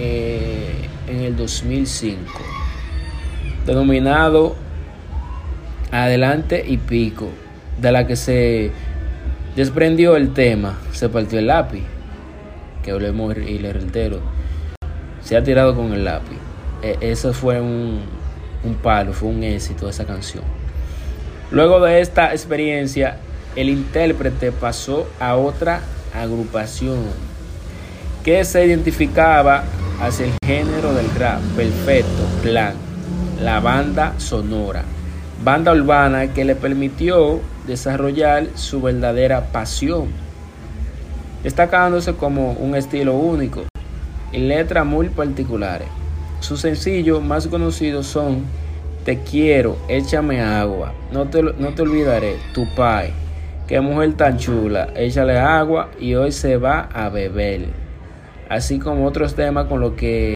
eh, en el 2005, denominado Adelante y Pico, de la que se desprendió el tema, se partió el lápiz, que hablemos y le reitero, se ha tirado con el lápiz. E, eso fue un, un palo, fue un éxito esa canción. Luego de esta experiencia, el intérprete pasó a otra agrupación que se identificaba hacia el género del rap perfecto, plan, la banda sonora, banda urbana que le permitió desarrollar su verdadera pasión, destacándose como un estilo único y letras muy particulares. Sus sencillos más conocidos son Te quiero, échame agua, no te, no te olvidaré, tu pai, qué mujer tan chula, échale agua y hoy se va a beber así como otros temas con los que